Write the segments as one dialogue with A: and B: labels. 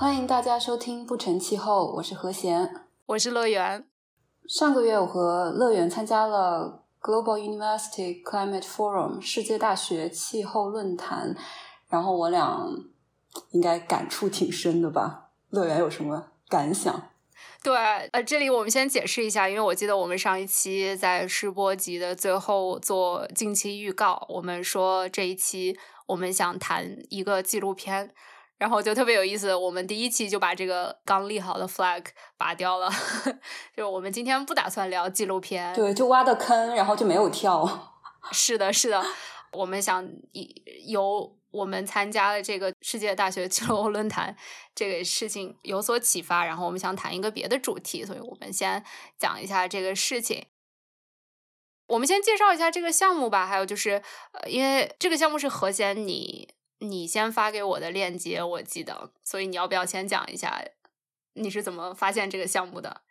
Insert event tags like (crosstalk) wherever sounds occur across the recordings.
A: 欢迎大家收听《不成气候》，我是何贤，
B: 我是乐园。
A: 上个月我和乐园参加了 Global University Climate Forum 世界大学气候论坛，然后我俩应该感触挺深的吧？乐园有什么感想？
B: 对，呃，这里我们先解释一下，因为我记得我们上一期在试播集的最后做近期预告，我们说这一期我们想谈一个纪录片，然后就特别有意思，我们第一期就把这个刚立好的 flag 拔掉了，(laughs) 就我们今天不打算聊纪录片，
A: 对，就挖的坑，然后就没有跳。
B: 是的，是的，我们想由。我们参加了这个世界大学气候论坛，这个事情有所启发，然后我们想谈一个别的主题，所以我们先讲一下这个事情。我们先介绍一下这个项目吧，还有就是，呃，因为这个项目是何贤你你先发给我的链接，我记得，所以你要不要先讲一下你是怎么发现这个项目的？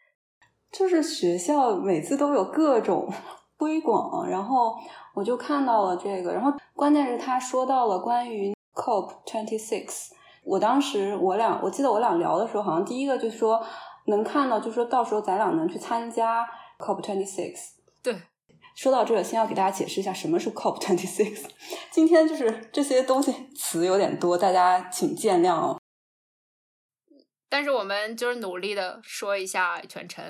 A: 就是学校每次都有各种 (laughs) 推广，然后。我就看到了这个，然后关键是他说到了关于 COP twenty six。我当时我俩，我记得我俩聊的时候，好像第一个就说能看到，就说到时候咱俩能去参加 COP twenty six。
B: 对，
A: 说到这个，先要给大家解释一下什么是 COP twenty six。(laughs) 今天就是这些东西词有点多，大家请见谅哦。
B: 但是我们就是努力的说一下全程。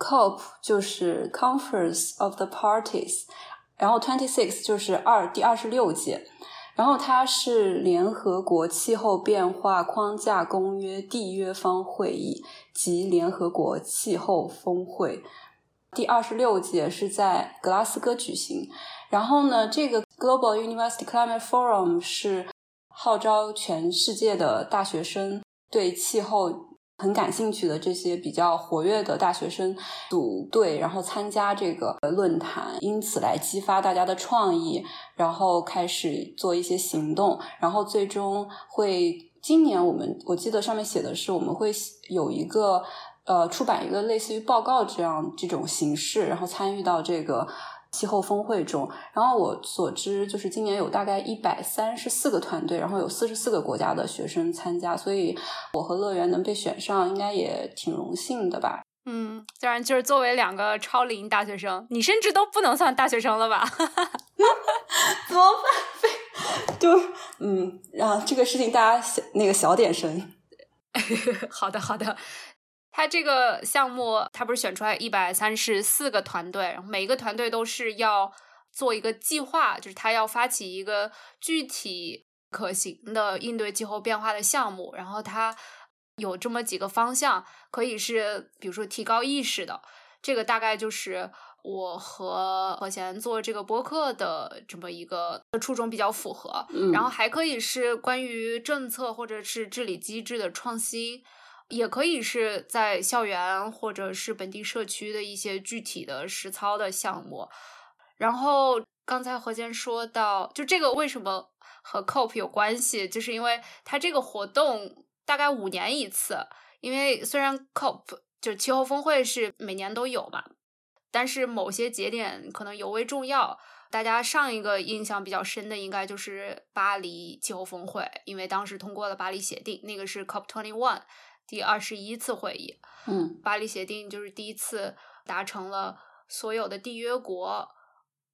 A: COP 就是 Conference of the Parties。然后，twenty six 就是二第二十六届，然后它是联合国气候变化框架公约缔约方会议及联合国气候峰会。第二十六届是在格拉斯哥举行。然后呢，这个 Global University Climate Forum 是号召全世界的大学生对气候。很感兴趣的这些比较活跃的大学生组队，然后参加这个论坛，因此来激发大家的创意，然后开始做一些行动，然后最终会今年我们我记得上面写的是我们会有一个呃出版一个类似于报告这样这种形式，然后参与到这个。气候峰会中，然后我所知就是今年有大概一百三十四个团队，然后有四十四个国家的学生参加，所以我和乐园能被选上，应该也挺荣幸的吧？
B: 嗯，当然就是作为两个超龄大学生，你甚至都不能算大学生了吧？(laughs)
A: 怎么办？(laughs) 就嗯，啊这个事情大家小那个小点声。(laughs)
B: 好的，好的。他这个项目，他不是选出来一百三十四个团队，然后每一个团队都是要做一个计划，就是他要发起一个具体可行的应对气候变化的项目。然后他有这么几个方向，可以是比如说提高意识的，这个大概就是我和何贤做这个播客的这么一个初衷比较符合。然后还可以是关于政策或者是治理机制的创新。也可以是在校园或者是本地社区的一些具体的实操的项目。然后刚才何坚说到，就这个为什么和 COP 有关系，就是因为它这个活动大概五年一次。因为虽然 COP 就是气候峰会是每年都有嘛，但是某些节点可能尤为重要。大家上一个印象比较深的应该就是巴黎气候峰会，因为当时通过了巴黎协定，那个是 COP twenty one。第二十一次会议，
A: 嗯，
B: 巴黎协定就是第一次达成了所有的缔约国。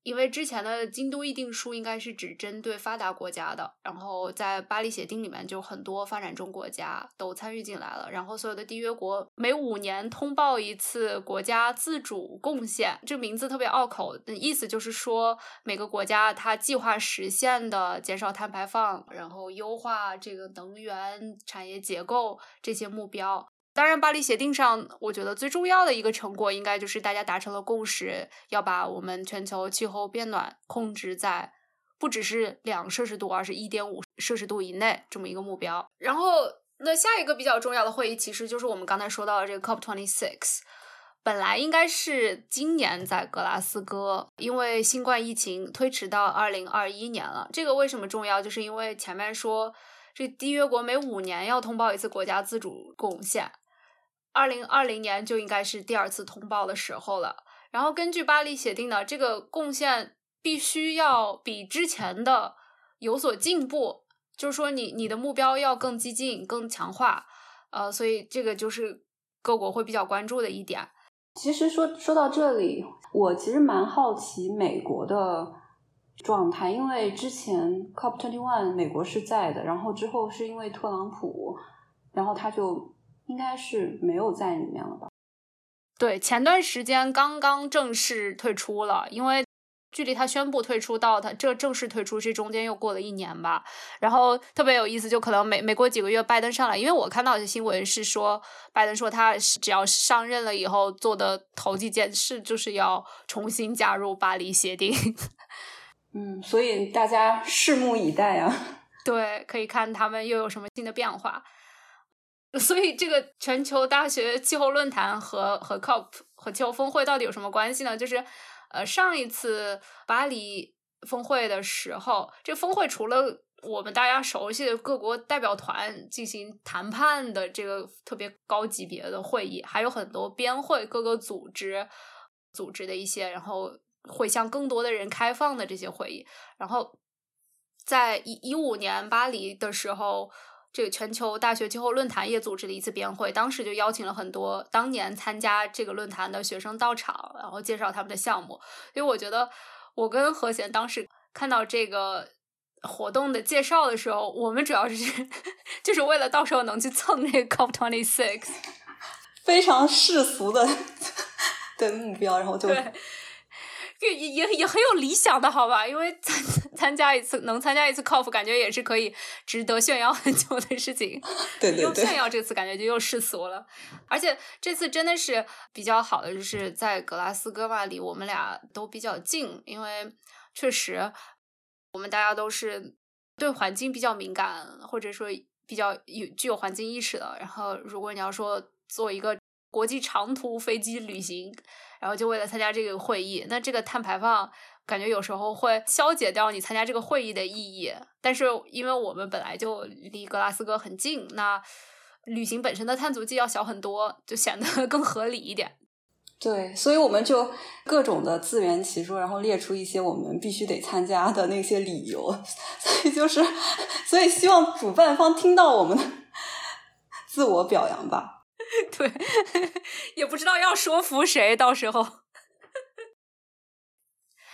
B: 因为之前的京都议定书应该是只针对发达国家的，然后在巴黎协定里面就很多发展中国家都参与进来了，然后所有的缔约国每五年通报一次国家自主贡献，这名字特别拗口，意思就是说每个国家它计划实现的减少碳排放，然后优化这个能源产业结构这些目标。当然，巴黎协定上，我觉得最重要的一个成果，应该就是大家达成了共识，要把我们全球气候变暖控制在不只是两摄氏度，而是一点五摄氏度以内这么一个目标。然后，那下一个比较重要的会议，其实就是我们刚才说到的这个 COP twenty six，本来应该是今年在格拉斯哥，因为新冠疫情推迟到二零二一年了。这个为什么重要？就是因为前面说，这缔约国每五年要通报一次国家自主贡献。二零二零年就应该是第二次通报的时候了。然后根据巴黎协定呢，这个贡献必须要比之前的有所进步，就是说你你的目标要更激进、更强化。呃，所以这个就是各国会比较关注的一点。
A: 其实说说到这里，我其实蛮好奇美国的状态，因为之前 COP twenty one 美国是在的，然后之后是因为特朗普，然后他就应该是没有在里面了吧？
B: 对，前段时间刚刚正式退出了，因为。距离他宣布退出到他这正式退出，这中间又过了一年吧。然后特别有意思，就可能每每过几个月，拜登上来，因为我看到的新闻是说，拜登说他只要上任了以后做的头几件事，就是要重新加入巴黎协定。(laughs)
A: 嗯，所以大家拭目以待啊。
B: 对，可以看他们又有什么新的变化。所以这个全球大学气候论坛和和 COP 和气候峰会到底有什么关系呢？就是。呃，上一次巴黎峰会的时候，这峰会除了我们大家熟悉的各国代表团进行谈判的这个特别高级别的会议，还有很多边会各个组织组织的一些，然后会向更多的人开放的这些会议。然后在一一五年巴黎的时候。这个全球大学气候论坛也组织了一次编会，当时就邀请了很多当年参加这个论坛的学生到场，然后介绍他们的项目。因为我觉得，我跟何贤当时看到这个活动的介绍的时候，我们主要是 (laughs) 就是为了到时候能去蹭那个 COP twenty six，(laughs)
A: 非常世俗的的目标，然后就。
B: 也也也很有理想的好吧，因为参参加一次能参加一次 COP，感觉也是可以值得炫耀很久的事情。(laughs)
A: 对对对，
B: 又炫耀这次感觉就又世俗了。而且这次真的是比较好的，就是在格拉斯哥嘛，离我们俩都比较近，因为确实我们大家都是对环境比较敏感，或者说比较有具有环境意识的。然后如果你要说做一个国际长途飞机旅行。然后就为了参加这个会议，那这个碳排放感觉有时候会消解掉你参加这个会议的意义。但是因为我们本来就离格拉斯哥很近，那旅行本身的碳足迹要小很多，就显得 (laughs) 更合理一点。
A: 对，所以我们就各种的自圆其说，然后列出一些我们必须得参加的那些理由。(laughs) 所以就是，所以希望主办方听到我们的自我表扬吧。(laughs)
B: 对，也不知道要说服谁，到时候。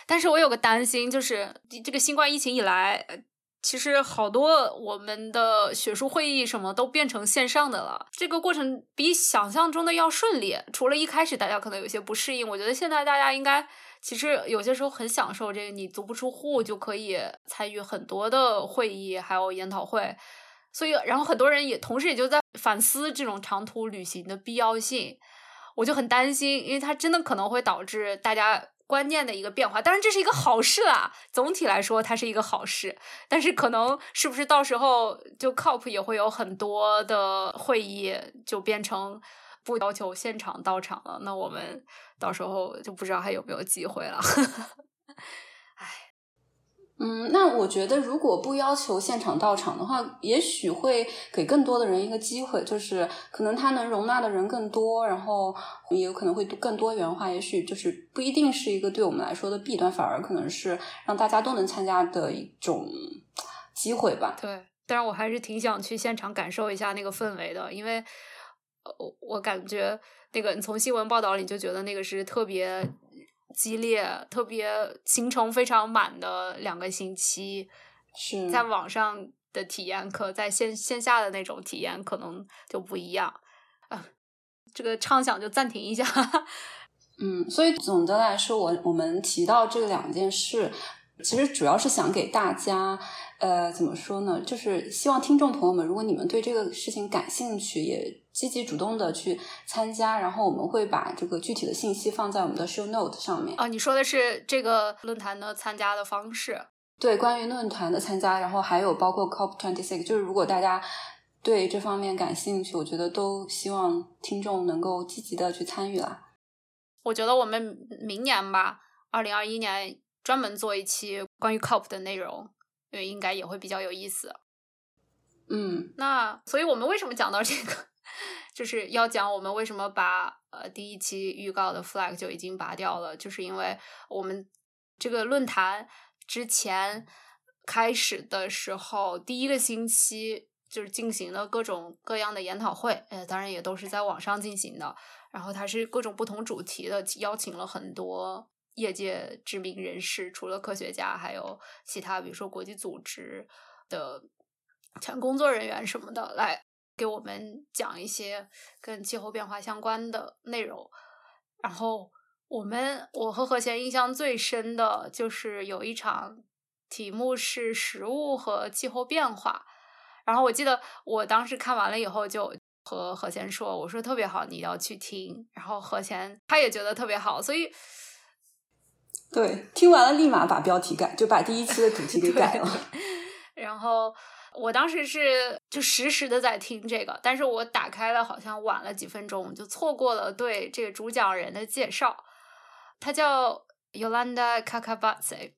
B: 但是我有个担心，就是这个新冠疫情以来，其实好多我们的学术会议什么都变成线上的了。这个过程比想象中的要顺利，除了一开始大家可能有些不适应，我觉得现在大家应该其实有些时候很享受这个，你足不出户就可以参与很多的会议，还有研讨会。所以，然后很多人也同时也就在反思这种长途旅行的必要性，我就很担心，因为它真的可能会导致大家观念的一个变化。当然，这是一个好事啦，总体来说它是一个好事。但是，可能是不是到时候就 COP 也会有很多的会议就变成不要求现场到场了？那我们到时候就不知道还有没有机会了。(laughs)
A: 嗯，那我觉得如果不要求现场到场的话，也许会给更多的人一个机会，就是可能它能容纳的人更多，然后也有可能会更多元化。也许就是不一定是一个对我们来说的弊端，反而可能是让大家都能参加的一种机会吧。
B: 对，但是我还是挺想去现场感受一下那个氛围的，因为我我感觉那个你从新闻报道里就觉得那个是特别。激烈、特别行程非常满的两个星期，
A: 是
B: 在网上的体验，课在线线下的那种体验可能就不一样。啊，这个畅想就暂停一下。(laughs)
A: 嗯，所以总的来说，我我们提到这两件事。其实主要是想给大家，呃，怎么说呢？就是希望听众朋友们，如果你们对这个事情感兴趣，也积极主动的去参加。然后我们会把这个具体的信息放在我们的 show note 上面。
B: 啊，你说的是这个论坛的参加的方式？
A: 对，关于论坛的参加，然后还有包括 COP twenty six，就是如果大家对这方面感兴趣，我觉得都希望听众能够积极的去参与啦。
B: 我觉得我们明年吧，二零二一年。专门做一期关于 COP 的内容，因为应该也会比较有意思。
A: 嗯，
B: 那所以我们为什么讲到这个，(laughs) 就是要讲我们为什么把呃第一期预告的 flag 就已经拔掉了，就是因为我们这个论坛之前开始的时候，第一个星期就是进行了各种各样的研讨会，呃，当然也都是在网上进行的。然后它是各种不同主题的，邀请了很多业界知名人士，除了科学家，还有其他，比如说国际组织的全工作人员什么的，来给我们讲一些跟气候变化相关的内容。然后我们我和何贤印象最深的就是有一场题目是食物和气候变化。然后我记得我当时看完了以后就。和何贤说：“我说特别好，你要去听。”然后何贤他也觉得特别好，所以
A: 对听完了立马把标题改，就把第一期的主题给改了。(laughs)
B: 然后我当时是就实时的在听这个，但是我打开了好像晚了几分钟，就错过了对这个主讲人的介绍。他叫 Yolanda k a k a b a t s e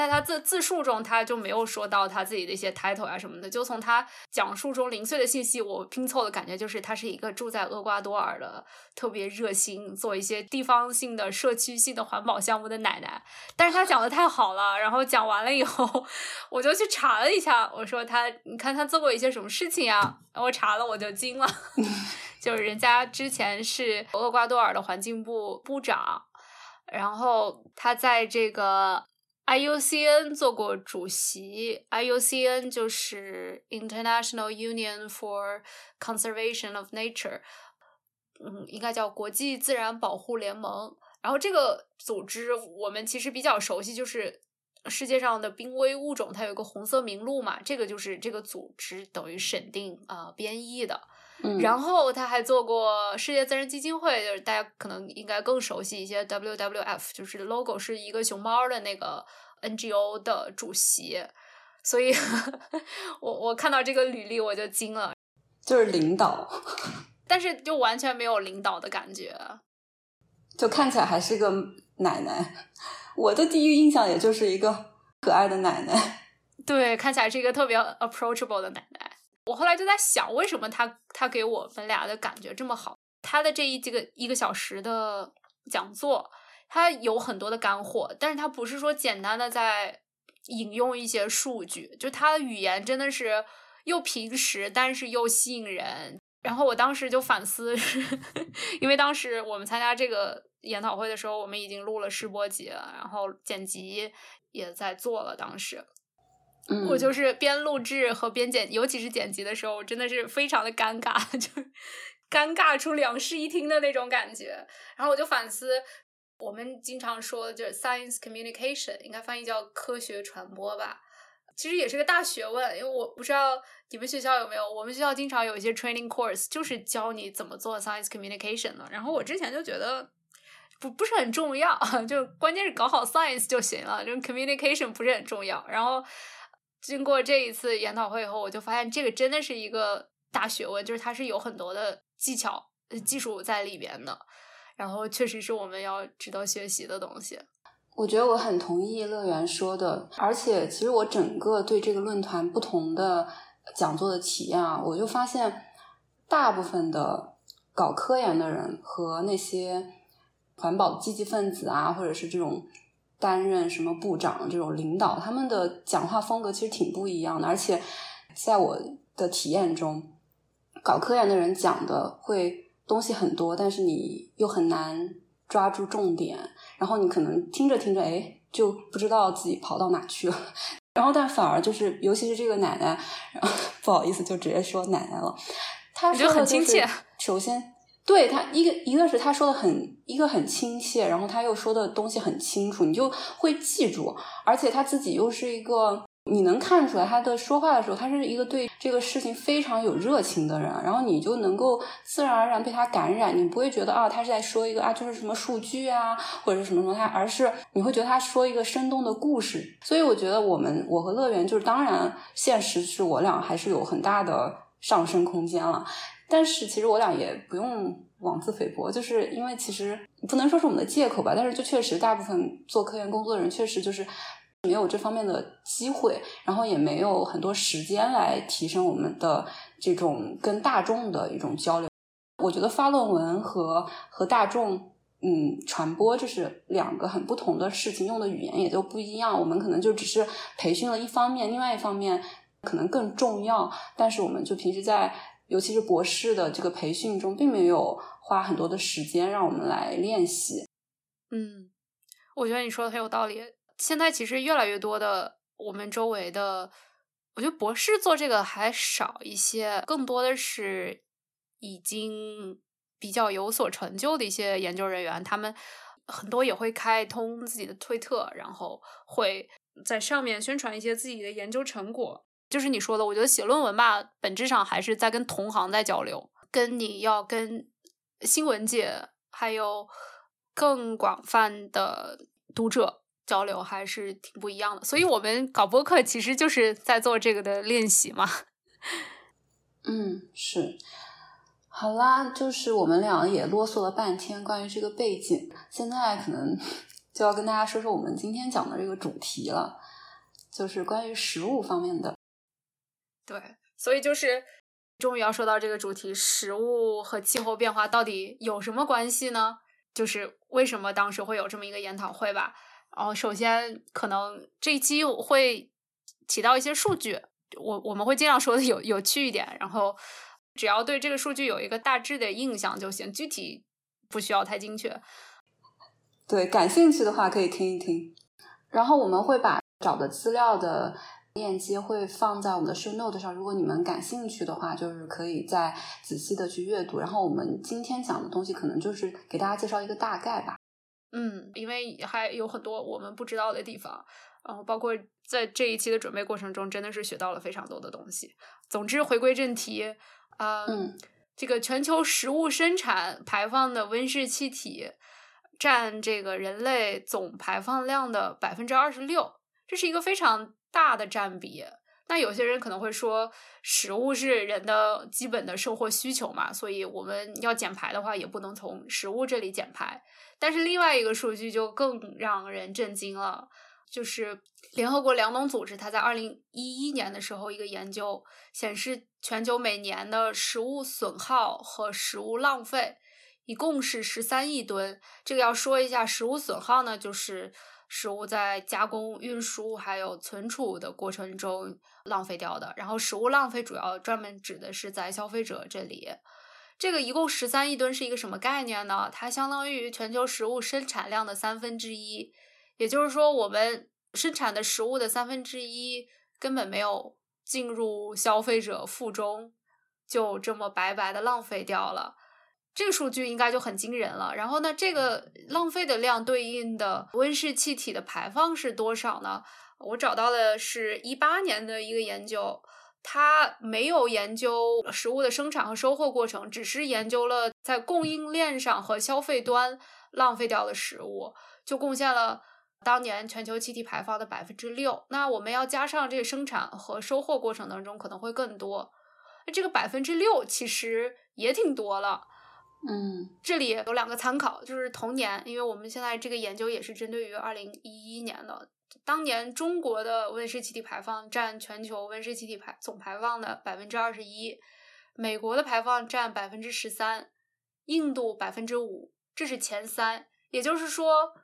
B: 在他自自述中，他就没有说到他自己的一些 title 啊什么的。就从他讲述中零碎的信息，我拼凑的感觉就是，他是一个住在厄瓜多尔的特别热心做一些地方性的、社区性的环保项目的奶奶。但是他讲的太好了，然后讲完了以后，(laughs) 我就去查了一下，我说他，你看他做过一些什么事情啊？我查了，我就惊了，(laughs) 就是人家之前是厄瓜多尔的环境部部长，然后他在这个。IUCN 做过主席，IUCN 就是 International Union for Conservation of Nature，嗯，应该叫国际自然保护联盟。然后这个组织我们其实比较熟悉，就是世界上的濒危物种，它有个红色名录嘛，这个就是这个组织等于审定啊编译的。然后他还做过世界自然基金会，就是大家可能应该更熟悉一些，WWF 就是 logo 是一个熊猫的那个 NGO 的主席，所以 (laughs) 我我看到这个履历我就惊了，
A: 就是领导，(laughs)
B: 但是就完全没有领导的感觉，
A: 就看起来还是个奶奶，我的第一印象也就是一个可爱的奶奶，(laughs)
B: 对，看起来是一个特别 approachable 的奶奶。我后来就在想，为什么他他给我们俩的感觉这么好？他的这一这个一个小时的讲座，他有很多的干货，但是他不是说简单的在引用一些数据，就他的语言真的是又平实，但是又吸引人。然后我当时就反思，(laughs) 因为当时我们参加这个研讨会的时候，我们已经录了试播集了，然后剪辑也在做了，当时。我就是边录制和边剪，尤其是剪辑的时候，我真的是非常的尴尬，(laughs) 就是尴尬出两室一厅的那种感觉。然后我就反思，我们经常说就是 science communication，应该翻译叫科学传播吧，其实也是个大学问。因为我不知道你们学校有没有，我们学校经常有一些 training course，就是教你怎么做 science communication 的。然后我之前就觉得不不是很重要，(laughs) 就关键是搞好 science 就行了，就 communication 不是很重要。然后。经过这一次研讨会以后，我就发现这个真的是一个大学问，就是它是有很多的技巧、技术在里边的，然后确实是我们要值得学习的东西。
A: 我觉得我很同意乐园说的，而且其实我整个对这个论坛不同的讲座的体验啊，我就发现大部分的搞科研的人和那些环保积极分子啊，或者是这种。担任什么部长这种领导，他们的讲话风格其实挺不一样的。而且，在我的体验中，搞科研的人讲的会东西很多，但是你又很难抓住重点。然后你可能听着听着，哎，就不知道自己跑到哪去了。(laughs) 然后，但反而就是，尤其是这个奶奶，(laughs) 不好意思，就直接说奶奶了。她说
B: 很亲切。
A: 首先。对他一个一个是他说的很一个很亲切，然后他又说的东西很清楚，你就会记住。而且他自己又是一个，你能看出来他的说话的时候，他是一个对这个事情非常有热情的人。然后你就能够自然而然被他感染，你不会觉得啊，他是在说一个啊，就是什么数据啊，或者是什么什么，他而是你会觉得他说一个生动的故事。所以我觉得我们我和乐园就是，当然现实是我俩还是有很大的上升空间了。但是其实我俩也不用妄自菲薄，就是因为其实不能说是我们的借口吧，但是就确实大部分做科研工作的人确实就是没有这方面的机会，然后也没有很多时间来提升我们的这种跟大众的一种交流。我觉得发论文和和大众嗯传播这是两个很不同的事情，用的语言也就不一样。我们可能就只是培训了一方面，另外一方面。可能更重要，但是我们就平时在尤其是博士的这个培训中，并没有花很多的时间让我们来练习。
B: 嗯，我觉得你说的很有道理。现在其实越来越多的我们周围的，我觉得博士做这个还少一些，更多的是已经比较有所成就的一些研究人员，他们很多也会开通自己的推特，然后会在上面宣传一些自己的研究成果。就是你说的，我觉得写论文吧，本质上还是在跟同行在交流，跟你要跟新闻界还有更广泛的读者交流，还是挺不一样的。所以，我们搞播客其实就是在做这个的练习嘛。(laughs)
A: 嗯，是。好啦，就是我们俩也啰嗦了半天关于这个背景，现在可能就要跟大家说说我们今天讲的这个主题了，就是关于食物方面的。
B: 对，所以就是终于要说到这个主题：食物和气候变化到底有什么关系呢？就是为什么当时会有这么一个研讨会吧？然后首先可能这一期会提到一些数据，我我们会尽量说的有有趣一点，然后只要对这个数据有一个大致的印象就行，具体不需要太精确。
A: 对，感兴趣的话可以听一听。然后我们会把找的资料的。链接会放在我们的 show note 上，如果你们感兴趣的话，就是可以再仔细的去阅读。然后我们今天讲的东西，可能就是给大家介绍一个大概吧。
B: 嗯，因为还有很多我们不知道的地方，然后包括在这一期的准备过程中，真的是学到了非常多的东西。总之，回归正题，嗯，这个全球食物生产排放的温室气体占这个人类总排放量的百分之二十六，这是一个非常。大的占比，那有些人可能会说，食物是人的基本的生活需求嘛，所以我们要减排的话，也不能从食物这里减排。但是另外一个数据就更让人震惊了，就是联合国粮农组织，它在二零一一年的时候，一个研究显示，全球每年的食物损耗和食物浪费一共是十三亿吨。这个要说一下，食物损耗呢，就是。食物在加工、运输还有存储的过程中浪费掉的，然后食物浪费主要专门指的是在消费者这里。这个一共十三亿吨是一个什么概念呢？它相当于全球食物生产量的三分之一，也就是说，我们生产的食物的三分之一根本没有进入消费者腹中，就这么白白的浪费掉了。这个数据应该就很惊人了。然后呢，这个浪费的量对应的温室气体的排放是多少呢？我找到的是一八年的一个研究，它没有研究食物的生产和收获过程，只是研究了在供应链上和消费端浪费掉的食物，就贡献了当年全球气体排放的百分之六。那我们要加上这个生产和收获过程当中可能会更多，那这个百分之六其实也挺多了。
A: 嗯，
B: 这里有两个参考，就是同年，因为我们现在这个研究也是针对于二零一一年的，当年中国的温室气体排放占全球温室气体排总排放的百分之二十一，美国的排放占百分之十三，印度百分之五，这是前三。也就是说，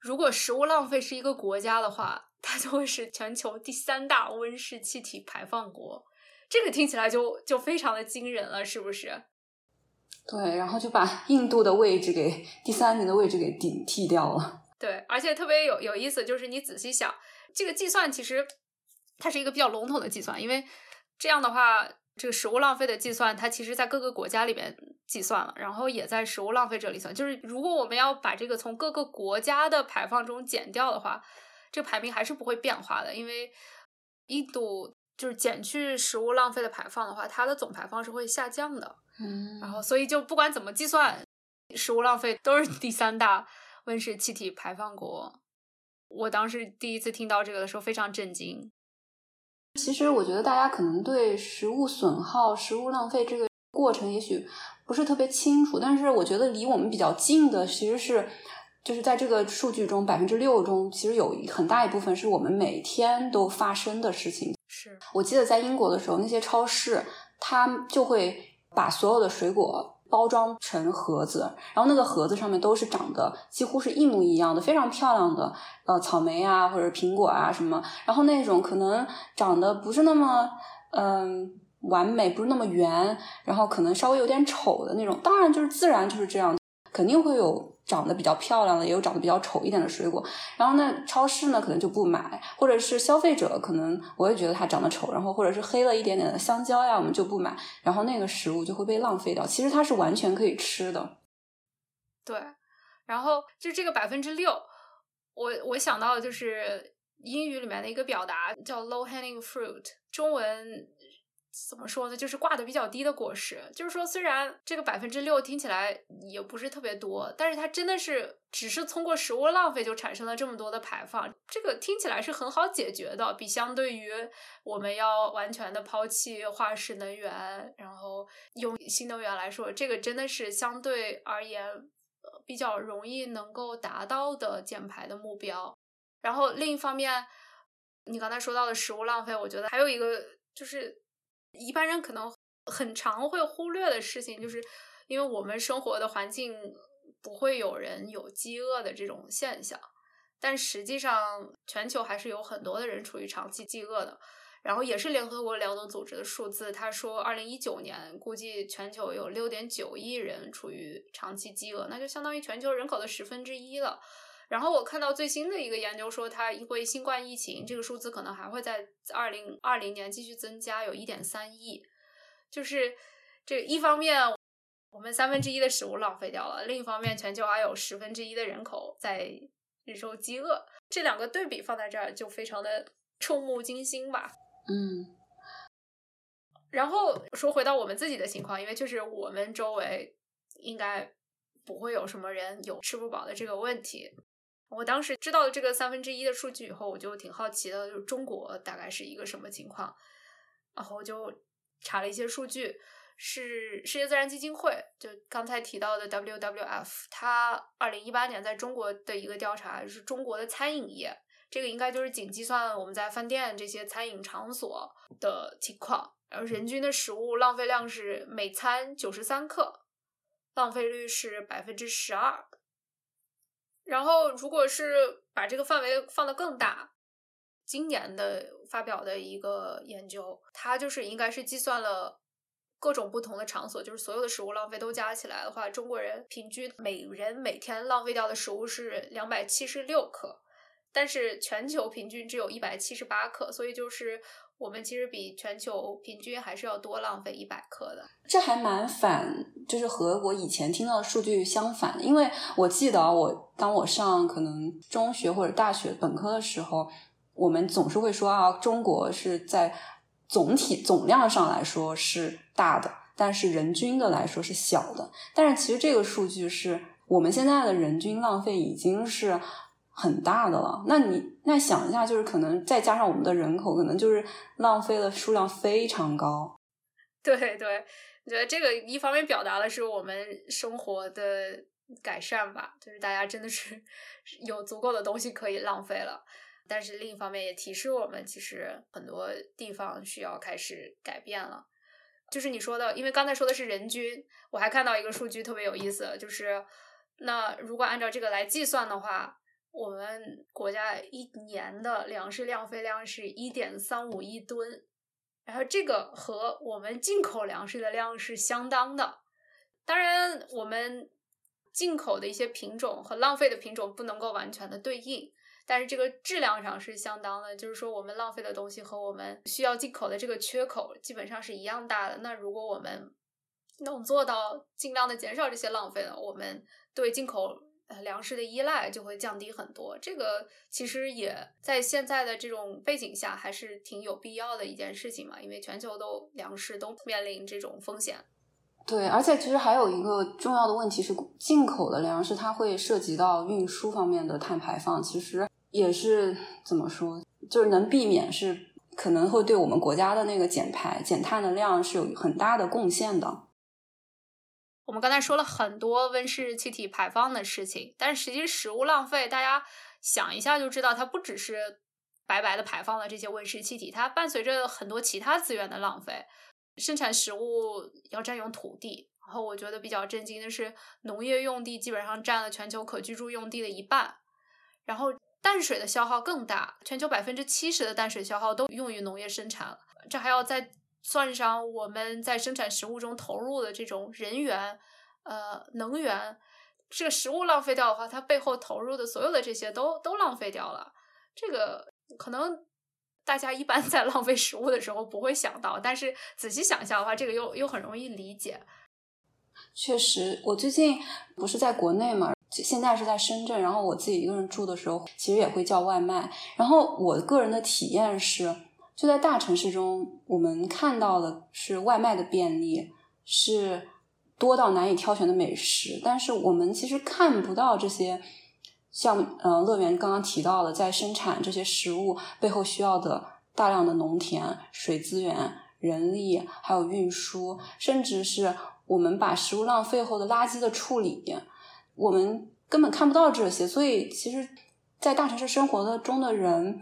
B: 如果食物浪费是一个国家的话，它就会是全球第三大温室气体排放国。这个听起来就就非常的惊人了，是不是？
A: 对，然后就把 (laughs) 印度的位置给第三名的位置给顶替掉了。
B: 对，而且特别有有意思，就是你仔细想，这个计算其实它是一个比较笼统的计算，因为这样的话，这个食物浪费的计算，它其实在各个国家里边计算了，然后也在食物浪费这里算。就是如果我们要把这个从各个国家的排放中减掉的话，这排名还是不会变化的，因为印度就是减去食物浪费的排放的话，它的总排放是会下降的。
A: 嗯，
B: 然后所以就不管怎么计算，食物浪费都是第三大温室气体排放国。我当时第一次听到这个的时候非常震惊。
A: 其实我觉得大家可能对食物损耗、食物浪费这个过程也许不是特别清楚，但是我觉得离我们比较近的其实是，就是在这个数据中百分之六中，其实有很大一部分是我们每天都发生的事情。
B: 是
A: 我记得在英国的时候，那些超市它就会。把所有的水果包装成盒子，然后那个盒子上面都是长得几乎是一模一样的，非常漂亮的呃草莓啊或者苹果啊什么，然后那种可能长得不是那么嗯完美，不是那么圆，然后可能稍微有点丑的那种，当然就是自然就是这样，肯定会有。长得比较漂亮的，也有长得比较丑一点的水果。然后呢，超市呢可能就不买，或者是消费者可能我也觉得它长得丑，然后或者是黑了一点点的香蕉呀，我们就不买。然后那个食物就会被浪费掉。其实它是完全可以吃的。
B: 对，然后就这个百分之六，我我想到的就是英语里面的一个表达叫 low hanging fruit，中文。怎么说呢？就是挂的比较低的果实。就是说，虽然这个百分之六听起来也不是特别多，但是它真的是只是通过食物浪费就产生了这么多的排放。这个听起来是很好解决的，比相对于我们要完全的抛弃化石能源，然后用新能源来说，这个真的是相对而言比较容易能够达到的减排的目标。然后另一方面，你刚才说到的食物浪费，我觉得还有一个就是。一般人可能很常会忽略的事情，就是因为我们生活的环境不会有人有饥饿的这种现象，但实际上全球还是有很多的人处于长期饥饿的。然后也是联合国粮农组织的数字，他说，二零一九年估计全球有六点九亿人处于长期饥饿，那就相当于全球人口的十分之一了。然后我看到最新的一个研究说，它因为新冠疫情，这个数字可能还会在二零二零年继续增加，有一点三亿。就是这一方面，我们三分之一的食物浪费掉了；另一方面，全球还有十分之一的人口在忍受饥饿。这两个对比放在这儿，就非常的触目惊心吧。
A: 嗯。
B: 然后说回到我们自己的情况，因为确实我们周围应该不会有什么人有吃不饱的这个问题。我当时知道了这个三分之一的数据以后，我就挺好奇的，就是中国大概是一个什么情况，然后我就查了一些数据，是世界自然基金会，就刚才提到的 WWF，它二零一八年在中国的一个调查是中国的餐饮业，这个应该就是仅计算我们在饭店这些餐饮场所的情况，然后人均的食物浪费量是每餐九十三克，浪费率是百分之十二。然后，如果是把这个范围放得更大，今年的发表的一个研究，它就是应该是计算了各种不同的场所，就是所有的食物浪费都加起来的话，中国人平均每人每天浪费掉的食物是两百七十六克，但是全球平均只有一百七十八克，所以就是。我们其实比全球平均还是要多浪费一百克的，
A: 这还蛮反，就是和我以前听到的数据相反的。因为我记得我当我上可能中学或者大学本科的时候，我们总是会说啊，中国是在总体总量上来说是大的，但是人均的来说是小的。但是其实这个数据是我们现在的人均浪费已经是。很大的了，那你那想一下，就是可能再加上我们的人口，可能就是浪费的数量非常高。(laughs)
B: 对对，我觉得这个一方面表达的是我们生活的改善吧，就是大家真的是有足够的东西可以浪费了，但是另一方面也提示我们，其实很多地方需要开始改变了。就是你说的，因为刚才说的是人均，我还看到一个数据特别有意思，就是那如果按照这个来计算的话。我们国家一年的粮食浪费量是一点三五亿吨，然后这个和我们进口粮食的量是相当的。当然，我们进口的一些品种和浪费的品种不能够完全的对应，但是这个质量上是相当的。就是说，我们浪费的东西和我们需要进口的这个缺口基本上是一样大的。那如果我们能做到尽量的减少这些浪费呢？我们对进口。呃，粮食的依赖就会降低很多，这个其实也在现在的这种背景下还是挺有必要的一件事情嘛，因为全球都粮食都面临这种风险。
A: 对，而且其实还有一个重要的问题是，进口的粮食它会涉及到运输方面的碳排放，其实也是怎么说，就是能避免是可能会对我们国家的那个减排减碳的量是有很大的贡献的。
B: 我们刚才说了很多温室气体排放的事情，但实际食物浪费，大家想一下就知道，它不只是白白的排放了这些温室气体，它伴随着很多其他资源的浪费。生产食物要占用土地，然后我觉得比较震惊的是，农业用地基本上占了全球可居住用地的一半，然后淡水的消耗更大，全球百分之七十的淡水消耗都用于农业生产了。这还要再算上我们在生产食物中投入的这种人员、呃能源，这个食物浪费掉的话，它背后投入的所有的这些都都浪费掉了。这个可能大家一般 (laughs) 在浪费食物的时候不会想到，但是仔细想一下的话，这个又又很容易理解。
A: 确实，我最近不是在国内嘛，现在是在深圳。然后我自己一个人住的时候，其实也会叫外卖。然后我个人的体验是，就在大城市中，我们看到的是外卖的便利，是多到难以挑选的美食。但是我们其实看不到这些，像呃乐园刚刚提到的，在生产这些食物背后需要的大量的农田、水资源、人力，还有运输，甚至是。我们把食物浪费后的垃圾的处理，我们根本看不到这些，所以其实，在大城市生活的中的人，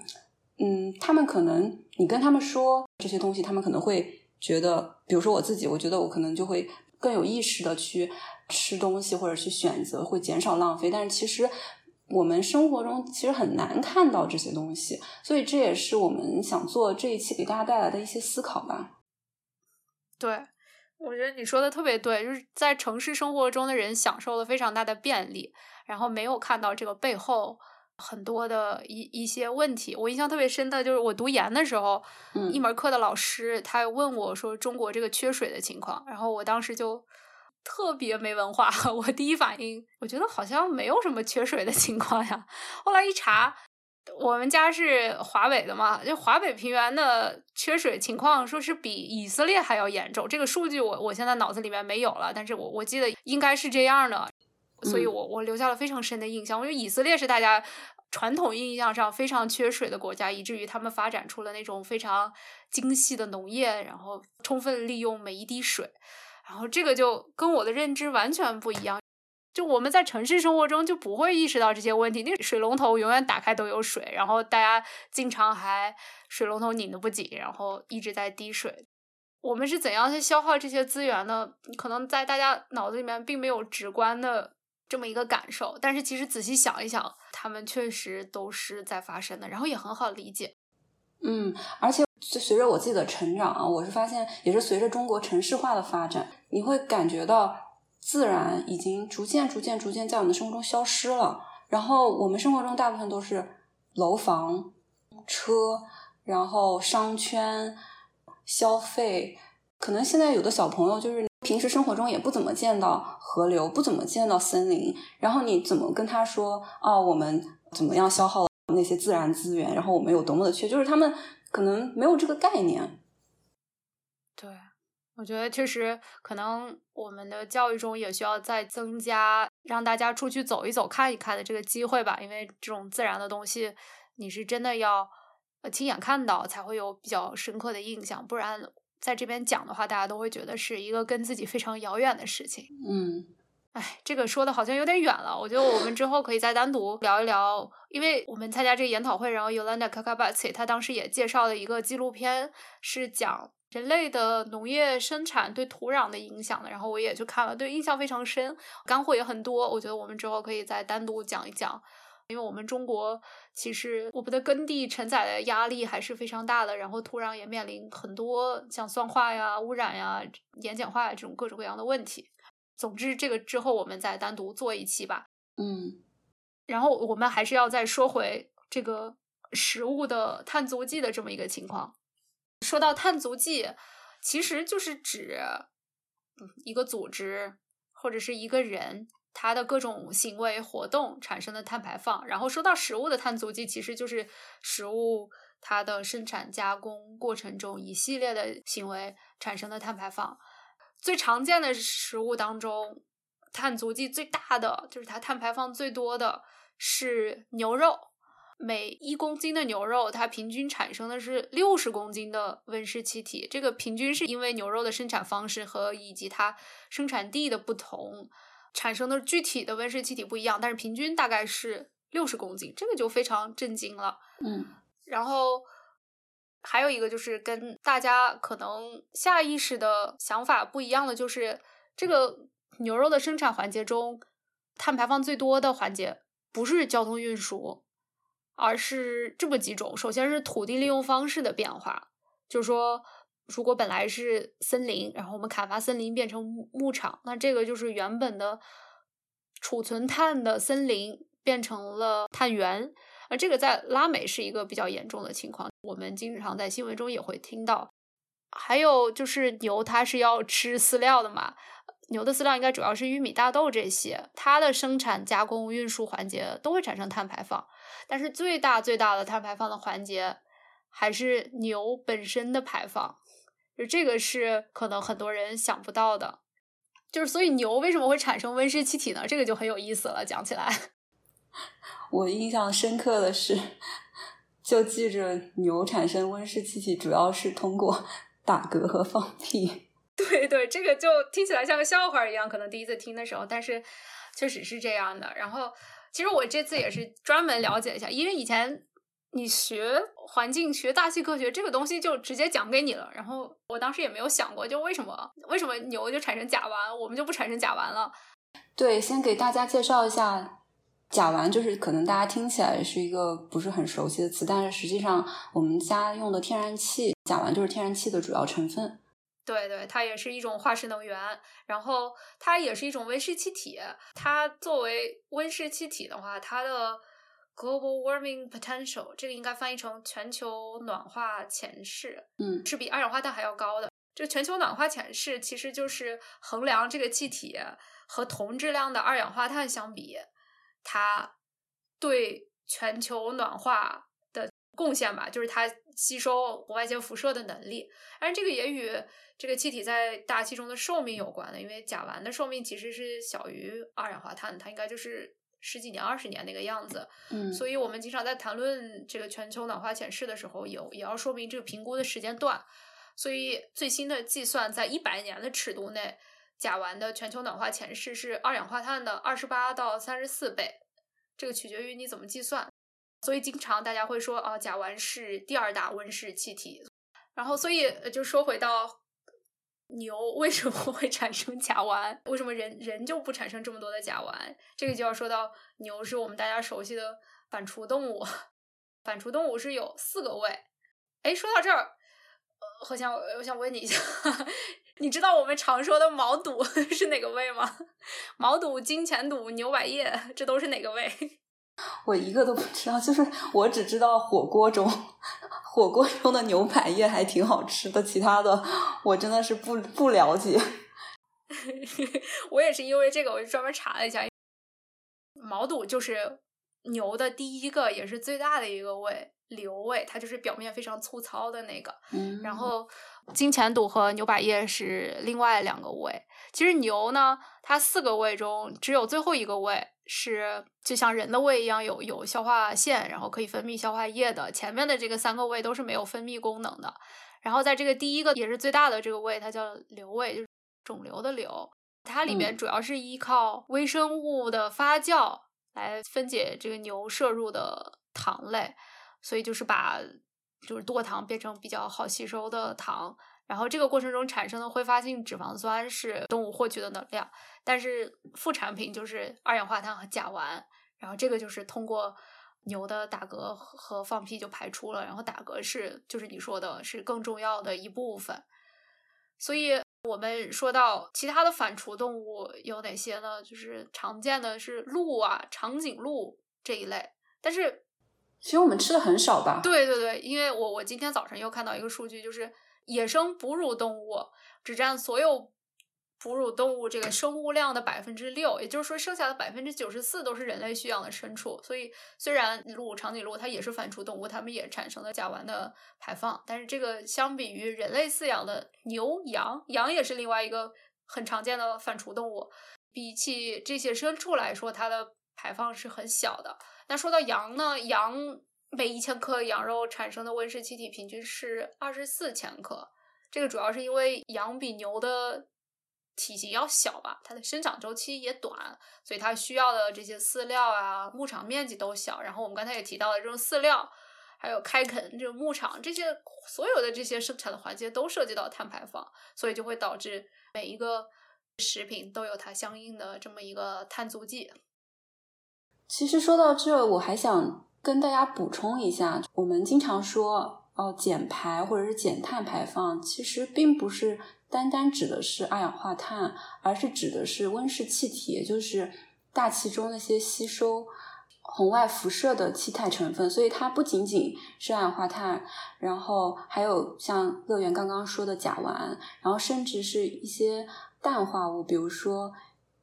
A: 嗯，他们可能你跟他们说这些东西，他们可能会觉得，比如说我自己，我觉得我可能就会更有意识的去吃东西或者去选择，会减少浪费。但是其实我们生活中其实很难看到这些东西，所以这也是我们想做这一期给大家带来的一些思考吧。
B: 对。我觉得你说的特别对，就是在城市生活中的人享受了非常大的便利，然后没有看到这个背后很多的一一些问题。我印象特别深的就是我读研的时候，一门课的老师他问我说中国这个缺水的情况，然后我当时就特别没文化，(laughs) 我第一反应我觉得好像没有什么缺水的情况呀，后来一查。我们家是华北的嘛，就华北平原的缺水情况，说是比以色列还要严重。这个数据我我现在脑子里面没有了，但是我我记得应该是这样的，所以我我留下了非常深的印象。我觉得以色列是大家传统印象上非常缺水的国家，以至于他们发展出了那种非常精细的农业，然后充分利用每一滴水，然后这个就跟我的认知完全不一样。就我们在城市生活中就不会意识到这些问题，那水龙头永远打开都有水，然后大家经常还水龙头拧的不紧，然后一直在滴水。我们是怎样去消耗这些资源呢？可能在大家脑子里面并没有直观的这么一个感受，但是其实仔细想一想，他们确实都是在发生的，然后也很好理解。
A: 嗯，而且就随着我自己的成长啊，我是发现也是随着中国城市化的发展，你会感觉到。自然已经逐渐、逐渐、逐渐在我们的生活中消失了。然后我们生活中大部分都是楼房、车，然后商圈、消费。可能现在有的小朋友就是平时生活中也不怎么见到河流，不怎么见到森林。然后你怎么跟他说啊？我们怎么样消耗那些自然资源？然后我们有多么的缺？就是他们可能没有这个概念。
B: 对。我觉得确实可能我们的教育中也需要再增加让大家出去走一走、看一看的这个机会吧，因为这种自然的东西，你是真的要亲眼看到才会有比较深刻的印象，不然在这边讲的话，大家都会觉得是一个跟自己非常遥远的事情。
A: 嗯，
B: 哎，这个说的好像有点远了，我觉得我们之后可以再单独聊一聊，因为我们参加这个研讨会，然后 Yolanda Kakabats 他当时也介绍了一个纪录片，是讲。人类的农业生产对土壤的影响的，然后我也去看了，对印象非常深，干货也很多。我觉得我们之后可以再单独讲一讲，因为我们中国其实我们的耕地承载的压力还是非常大的，然后土壤也面临很多像酸化呀、污染呀、盐碱化呀这种各种各样的问题。总之，这个之后我们再单独做一期吧。
A: 嗯，
B: 然后我们还是要再说回这个食物的碳足迹的这么一个情况。说到碳足迹，其实就是指一个组织或者是一个人它的各种行为活动产生的碳排放。然后说到食物的碳足迹，其实就是食物它的生产加工过程中一系列的行为产生的碳排放。最常见的食物当中，碳足迹最大的就是它碳排放最多的是牛肉。每一公斤的牛肉，它平均产生的是六十公斤的温室气体。这个平均是因为牛肉的生产方式和以及它生产地的不同，产生的具体的温室气体不一样，但是平均大概是六十公斤，这个就非常震惊了。
A: 嗯，
B: 然后还有一个就是跟大家可能下意识的想法不一样的，就是这个牛肉的生产环节中，碳排放最多的环节不是交通运输，而是这么几种。首先是土地利用方式的变化，就是说，如果本来是森林，然后我们砍伐森林变成牧场，那这个就是原本的储存碳的森林变成了碳源。而这个在拉美是一个比较严重的情况，我们经常在新闻中也会听到。还有就是牛，它是要吃饲料的嘛？牛的饲料应该主要是玉米、大豆这些，它的生产、加工、运输环节都会产生碳排放。但是最大最大的碳排放的环节还是牛本身的排放，就这个是可能很多人想不到的。就是所以牛为什么会产生温室气体呢？这个就很有意思了，讲起来。(laughs)
A: 我印象深刻的是，就记着牛产生温室气体主要是通过打嗝和放屁。(laughs)
B: 对对，这个就听起来像个笑话一样，可能第一次听的时候，但是确实是这样的。然后，其实我这次也是专门了解一下，因为以前你学环境、学大气科学这个东西就直接讲给你了，然后我当时也没有想过，就为什么为什么牛就产生甲烷，我们就不产生甲烷了？
A: 对，先给大家介绍一下。甲烷就是可能大家听起来是一个不是很熟悉的词，但是实际上我们家用的天然气，甲烷就是天然气的主要成分。
B: 对对，它也是一种化石能源，然后它也是一种温室气体。它作为温室气体的话，它的 global warming potential 这个应该翻译成全球暖化潜势，
A: 嗯，
B: 是比二氧化碳还要高的。这个全球暖化潜势其实就是衡量这个气体和同质量的二氧化碳相比。它对全球暖化的贡献吧，就是它吸收红外线辐射的能力。但是这个也与这个气体在大气中的寿命有关的，因为甲烷的寿命其实是小于二氧化碳，它应该就是十几年、二十年那个样子。
A: 嗯，
B: 所以我们经常在谈论这个全球暖化潜势的时候，有也要说明这个评估的时间段。所以最新的计算在一百年的尺度内。甲烷的全球暖化潜势是二氧化碳的二十八到三十四倍，这个取决于你怎么计算。所以经常大家会说啊，甲烷是第二大温室气体。然后，所以就说回到牛为什么会 (laughs) 产生甲烷，为什么人人就不产生这么多的甲烷？这个就要说到牛是我们大家熟悉的反刍动物。(laughs) 反刍动物是有四个胃。哎，说到这儿，呃，好像我想问你一下。(laughs) 你知道我们常说的毛肚是哪个胃吗？毛肚、金钱肚、牛百叶，这都是哪个胃？
A: 我一个都不知道，就是我只知道火锅中火锅中的牛百叶还挺好吃的，其他的我真的是不不了解。(laughs)
B: 我也是因为这个，我就专门查了一下，毛肚就是牛的第一个也是最大的一个胃。瘤胃，它就是表面非常粗糙的那个。
A: 嗯，
B: 然后金钱肚和牛百叶是另外两个胃。其实牛呢，它四个胃中只有最后一个胃是就像人的胃一样有有消化腺，然后可以分泌消化液的。前面的这个三个胃都是没有分泌功能的。然后在这个第一个也是最大的这个胃，它叫瘤胃，就是肿瘤的瘤。它里面主要是依靠微生物的发酵来分解这个牛摄入的糖类。所以就是把就是多糖变成比较好吸收的糖，然后这个过程中产生的挥发性脂肪酸是动物获取的能量，但是副产品就是二氧化碳和甲烷，然后这个就是通过牛的打嗝和放屁就排出了，然后打嗝是就是你说的是更重要的一部分。所以我们说到其他的反刍动物有哪些呢？就是常见的是鹿啊、长颈鹿这一类，但是。
A: 其实我们吃的很少吧？
B: 对对对，因为我我今天早上又看到一个数据，就是野生哺乳动物只占所有哺乳动物这个生物量的百分之六，也就是说，剩下的百分之九十四都是人类驯养的牲畜。所以，虽然鹿、长颈鹿它也是反刍动物，它们也产生了甲烷的排放，但是这个相比于人类饲养的牛、羊，羊也是另外一个很常见的反刍动物，比起这些牲畜来说，它的排放是很小的。那说到羊呢？羊每一千克羊肉产生的温室气体平均是二十四千克。这个主要是因为羊比牛的体型要小吧，它的生长周期也短，所以它需要的这些饲料啊、牧场面积都小。然后我们刚才也提到了，这种饲料还有开垦这种牧场这些所有的这些生产的环节都涉及到碳排放，所以就会导致每一个食品都有它相应的这么一个碳足迹。
A: 其实说到这，我还想跟大家补充一下，我们经常说哦减排或者是减碳排放，其实并不是单单指的是二氧化碳，而是指的是温室气体，也就是大气中那些吸收红外辐射的气态成分。所以它不仅仅是二氧化碳，然后还有像乐园刚刚说的甲烷，然后甚至是一些氮化物，比如说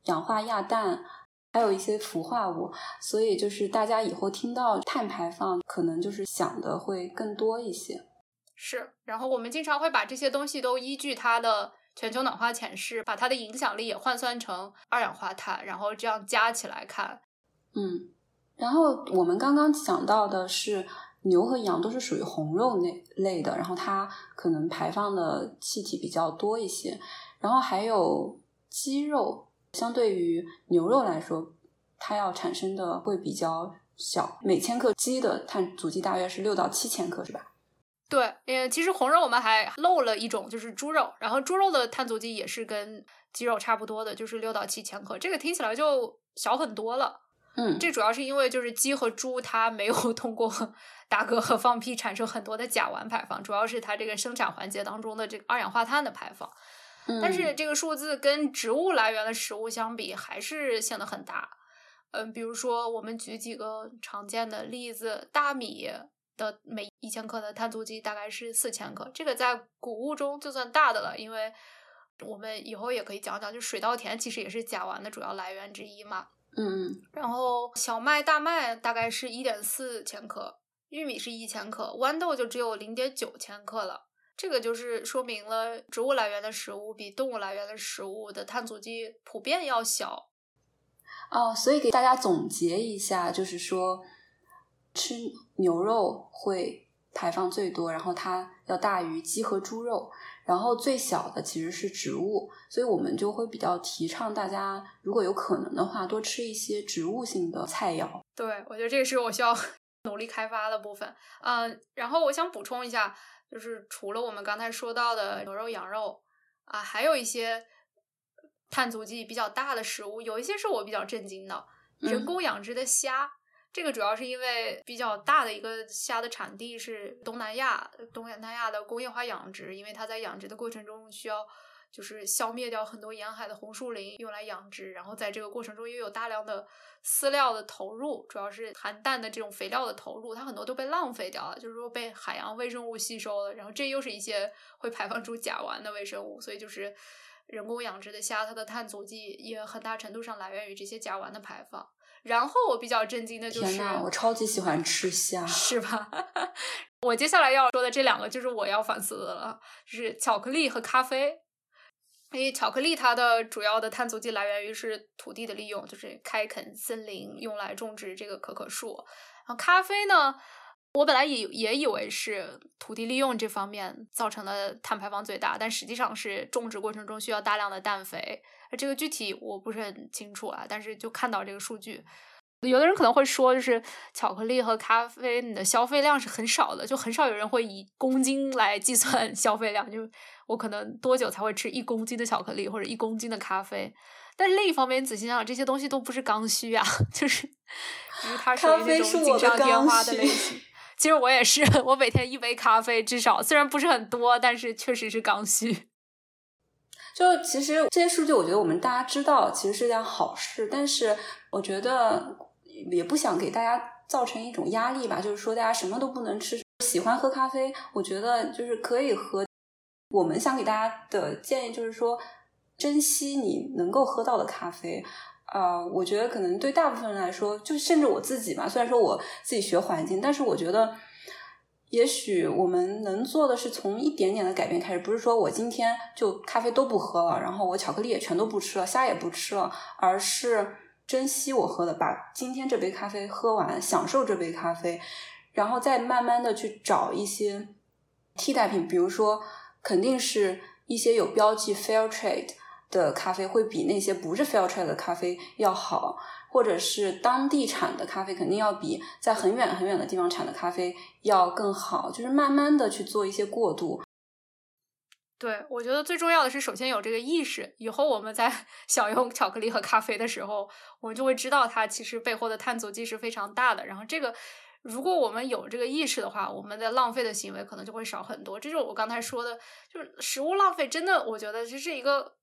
A: 氧化亚氮。还有一些氟化物，所以就是大家以后听到碳排放，可能就是想的会更多一些。
B: 是，然后我们经常会把这些东西都依据它的全球暖化潜势，把它的影响力也换算成二氧化碳，然后这样加起来看。
A: 嗯，然后我们刚刚讲到的是牛和羊都是属于红肉那类的，然后它可能排放的气体比较多一些，然后还有鸡肉。相对于牛肉来说，它要产生的会比较小，每千克鸡的碳足迹大约是六到七千克，是吧？
B: 对，呃，其实红肉我们还漏了一种，就是猪肉，然后猪肉的碳足迹也是跟鸡肉差不多的，就是六到七千克，这个听起来就小很多了。
A: 嗯，
B: 这主要是因为就是鸡和猪它没有 (laughs) 通过打嗝和放屁产生很多的甲烷排放，主要是它这个生产环节当中的这个二氧化碳的排放。但是这个数字跟植物来源的食物相比，还是显得很大。嗯，比如说我们举几个常见的例子，大米的每一千克的碳足迹大概是四千克，这个在谷物中就算大的了。因为我们以后也可以讲讲，就水稻田其实也是甲烷的主要来源之一嘛。
A: 嗯嗯。
B: 然后小麦、大麦大概是一点四千克，玉米是一千克，豌豆就只有零点九千克了。这个就是说明了植物来源的食物比动物来源的食物的碳足迹普遍要小。
A: 哦，所以给大家总结一下，就是说吃牛肉会排放最多，然后它要大于鸡和猪肉，然后最小的其实是植物，所以我们就会比较提倡大家如果有可能的话，多吃一些植物性的菜肴。
B: 对，我觉得这个是我需要 (laughs) 努力开发的部分。嗯，然后我想补充一下。就是除了我们刚才说到的牛肉、羊肉啊，还有一些碳足迹比较大的食物，有一些是我比较震惊的。人工养殖的虾，这个主要是因为比较大的一个虾的产地是东南亚，东南亚的工业化养殖，因为它在养殖的过程中需要。就是消灭掉很多沿海的红树林，用来养殖，然后在这个过程中又有大量的饲料的投入，主要是含氮的这种肥料的投入，它很多都被浪费掉了，就是说被海洋微生物吸收了，然后这又是一些会排放出甲烷的微生物，所以就是人工养殖的虾，它的碳足迹也很大程度上来源于这些甲烷的排放。然后我比较震惊的就是，
A: 我超级喜欢吃虾，(laughs)
B: 是吧？(laughs) 我接下来要说的这两个就是我要反思的了，就是巧克力和咖啡。因为巧克力它的主要的碳足迹来源于是土地的利用，就是开垦森林用来种植这个可可树。然后咖啡呢，我本来也也以为是土地利用这方面造成的碳排放最大，但实际上是种植过程中需要大量的氮肥。这个具体我不是很清楚啊，但是就看到这个数据。有的人可能会说，就是巧克力和咖啡，你的消费量是很少的，就很少有人会以公斤来计算 (laughs) 消费量。就我可能多久才会吃一公斤的巧克力或者一公斤的咖啡？但是另一方面，你仔细想想，这些东西都不是刚需啊，(laughs) 就是因为它属于那种锦上添花的类型。其实我也是，我每天一杯咖啡至少，虽然不是很多，但是确实是刚需。(laughs)
A: 就其实这些数据，我觉得我们大家知道，其实是件好事。但是我觉得。也不想给大家造成一种压力吧，就是说大家什么都不能吃。喜欢喝咖啡，我觉得就是可以喝。我们想给大家的建议就是说，珍惜你能够喝到的咖啡。啊，我觉得可能对大部分人来说，就甚至我自己嘛，虽然说我自己学环境，但是我觉得，也许我们能做的是从一点点的改变开始，不是说我今天就咖啡都不喝了，然后我巧克力也全都不吃了，虾也不吃了，而是。珍惜我喝的，把今天这杯咖啡喝完，享受这杯咖啡，然后再慢慢的去找一些替代品，比如说，肯定是一些有标记 fair trade 的咖啡会比那些不是 fair trade 的咖啡要好，或者是当地产的咖啡肯定要比在很远很远的地方产的咖啡要更好，就是慢慢的去做一些过渡。
B: 对，我觉得最重要的是，首先有这个意识，以后我们在 (laughs) 享用巧克力和咖啡的时候，我们就会知道它其实背后的碳足迹是非常大的。然后这个，如果我们有这个意识的话，我们的浪费的行为可能就会少很多。这就是我刚才说的，就是食物浪费，真的，我觉得这是一个